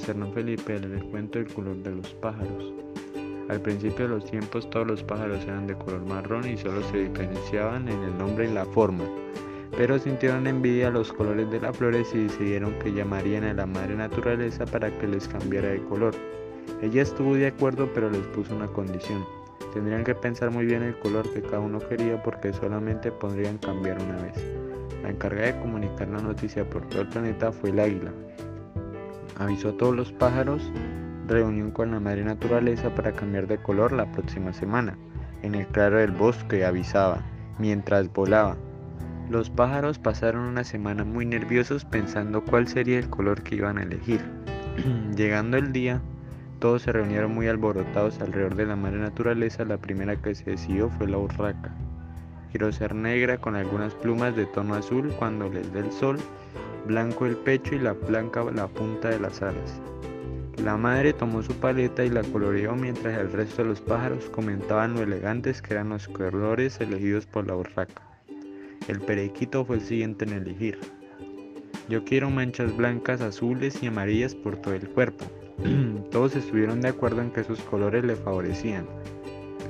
Felipe les cuento el color de los pájaros. Al principio de los tiempos todos los pájaros eran de color marrón y solo se diferenciaban en el nombre y la forma. Pero sintieron envidia los colores de las flores y decidieron que llamarían a la madre naturaleza para que les cambiara de color. Ella estuvo de acuerdo pero les puso una condición. Tendrían que pensar muy bien el color que cada uno quería porque solamente podrían cambiar una vez. La encargada de comunicar la noticia por todo el planeta fue el águila. Avisó a todos los pájaros reunión con la madre naturaleza para cambiar de color la próxima semana. En el claro del bosque avisaba, mientras volaba. Los pájaros pasaron una semana muy nerviosos pensando cuál sería el color que iban a elegir. Llegando el día, todos se reunieron muy alborotados alrededor de la madre naturaleza. La primera que se decidió fue la urraca. Quiero ser negra con algunas plumas de tono azul cuando les dé el sol, blanco el pecho y la blanca la punta de las alas. La madre tomó su paleta y la coloreó mientras el resto de los pájaros comentaban lo elegantes que eran los colores elegidos por la urraca. El periquito fue el siguiente en elegir. Yo quiero manchas blancas, azules y amarillas por todo el cuerpo. Todos estuvieron de acuerdo en que sus colores le favorecían.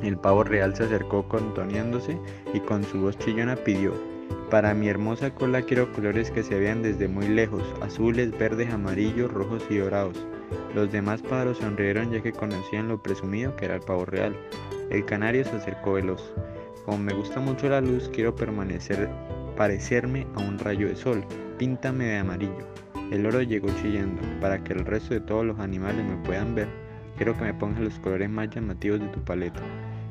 El pavo real se acercó contoneándose y con su voz chillona pidió, para mi hermosa cola quiero colores que se vean desde muy lejos, azules, verdes, amarillos, rojos y dorados. Los demás pájaros sonrieron ya que conocían lo presumido que era el pavo real. El canario se acercó veloz. Como me gusta mucho la luz, quiero permanecer, parecerme a un rayo de sol. Píntame de amarillo. El oro llegó chillando. Para que el resto de todos los animales me puedan ver, quiero que me pongas los colores más llamativos de tu paleta.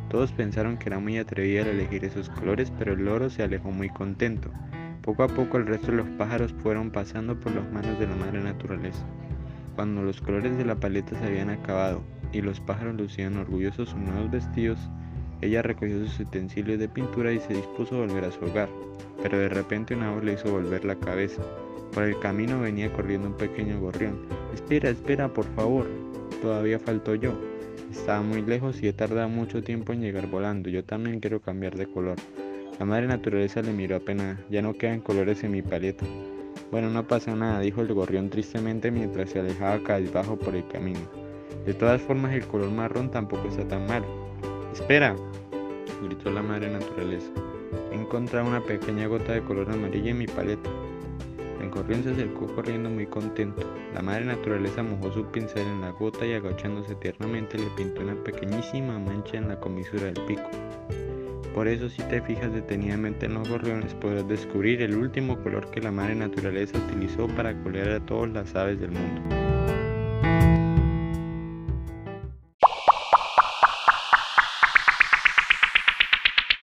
Todos pensaron que era muy atrevida al elegir esos colores, pero el oro se alejó muy contento. Poco a poco el resto de los pájaros fueron pasando por las manos de la madre naturaleza. Cuando los colores de la paleta se habían acabado y los pájaros lucían orgullosos sus nuevos vestidos, ella recogió sus utensilios de pintura y se dispuso a volver a su hogar, pero de repente una voz le hizo volver la cabeza. Por el camino venía corriendo un pequeño gorrión. Espera, espera, por favor. Todavía faltó yo. Estaba muy lejos y he tardado mucho tiempo en llegar volando. Yo también quiero cambiar de color. La madre naturaleza le miró apenas. Ya no quedan colores en mi paleta. Bueno, no pasa nada, dijo el gorrión tristemente mientras se alejaba cabizbajo por el camino. De todas formas, el color marrón tampoco está tan mal. Espera, gritó la madre naturaleza. He encontrado una pequeña gota de color amarillo en mi paleta. El gorrión se acercó corriendo muy contento. La madre naturaleza mojó su pincel en la gota y agachándose tiernamente le pintó una pequeñísima mancha en la comisura del pico. Por eso si te fijas detenidamente en los gorriones podrás descubrir el último color que la madre naturaleza utilizó para colear a todas las aves del mundo.